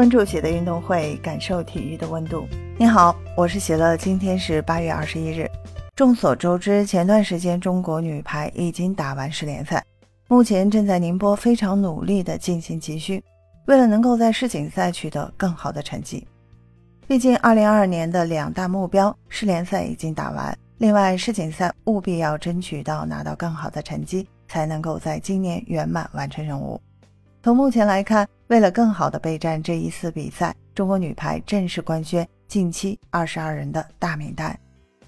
关注喜乐运动会，感受体育的温度。你好，我是喜乐。今天是八月二十一日。众所周知，前段时间中国女排已经打完世联赛，目前正在宁波非常努力地进行集训，为了能够在世锦赛取得更好的成绩。毕竟，二零二二年的两大目标，世联赛已经打完，另外世锦赛务必要争取到拿到更好的成绩，才能够在今年圆满完成任务。从目前来看，为了更好的备战这一次比赛，中国女排正式官宣近期二十二人的大名单。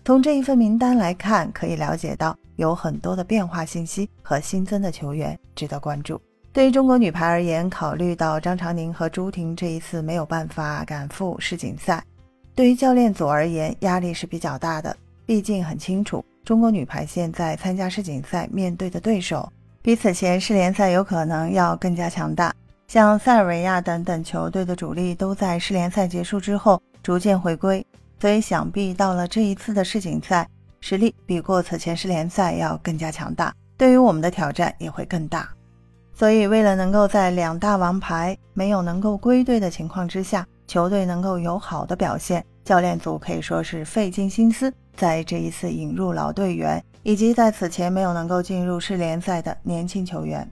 从这一份名单来看，可以了解到有很多的变化信息和新增的球员值得关注。对于中国女排而言，考虑到张常宁和朱婷这一次没有办法赶赴世锦赛，对于教练组而言压力是比较大的。毕竟很清楚，中国女排现在参加世锦赛面对的对手。比此前世联赛有可能要更加强大，像塞尔维亚等等球队的主力都在世联赛结束之后逐渐回归，所以想必到了这一次的世锦赛，实力比过此前世联赛要更加强大，对于我们的挑战也会更大。所以为了能够在两大王牌没有能够归队的情况之下，球队能够有好的表现，教练组可以说是费尽心思，在这一次引入老队员。以及在此前没有能够进入世联赛的年轻球员，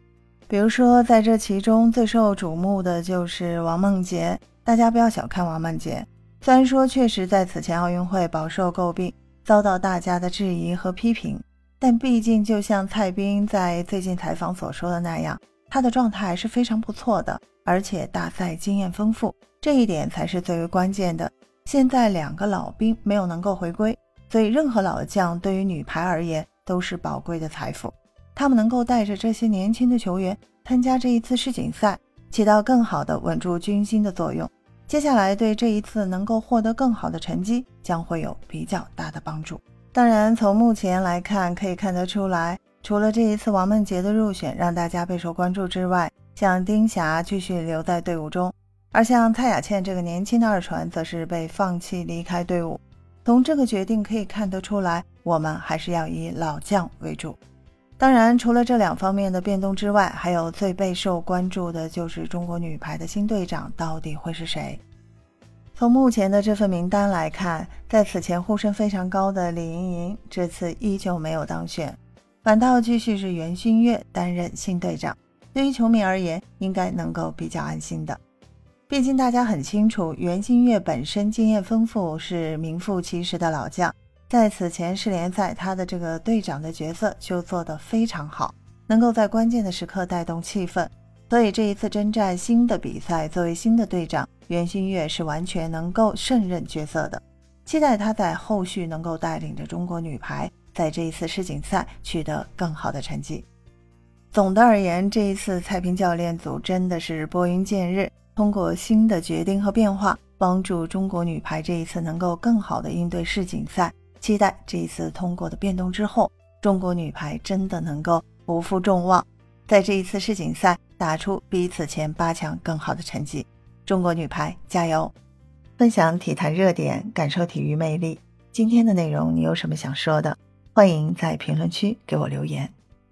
比如说在这其中最受瞩目的就是王梦洁。大家不要小看王梦洁，虽然说确实在此前奥运会饱受诟病，遭到大家的质疑和批评，但毕竟就像蔡斌在最近采访所说的那样，他的状态是非常不错的，而且大赛经验丰富，这一点才是最为关键的。现在两个老兵没有能够回归。所以，任何老将对于女排而言都是宝贵的财富。他们能够带着这些年轻的球员参加这一次世锦赛，起到更好的稳住军心的作用。接下来，对这一次能够获得更好的成绩将会有比较大的帮助。当然，从目前来看，可以看得出来，除了这一次王梦洁的入选让大家备受关注之外，像丁霞继续留在队伍中，而像蔡雅倩这个年轻的二传则是被放弃离开队伍。从这个决定可以看得出来，我们还是要以老将为主。当然，除了这两方面的变动之外，还有最备受关注的就是中国女排的新队长到底会是谁。从目前的这份名单来看，在此前呼声非常高的李盈莹，这次依旧没有当选，反倒继续是袁心玥担任新队长。对于球迷而言，应该能够比较安心的。毕竟大家很清楚，袁心玥本身经验丰富，是名副其实的老将。在此前世联赛，他的这个队长的角色就做得非常好，能够在关键的时刻带动气氛。所以这一次征战新的比赛，作为新的队长，袁心玥是完全能够胜任角色的。期待他在后续能够带领着中国女排，在这一次世锦赛取得更好的成绩。总的而言，这一次蔡平教练组真的是拨云见日。通过新的决定和变化，帮助中国女排这一次能够更好的应对世锦赛。期待这一次通过的变动之后，中国女排真的能够不负众望，在这一次世锦赛打出比此前八强更好的成绩。中国女排加油！分享体坛热点，感受体育魅力。今天的内容你有什么想说的？欢迎在评论区给我留言。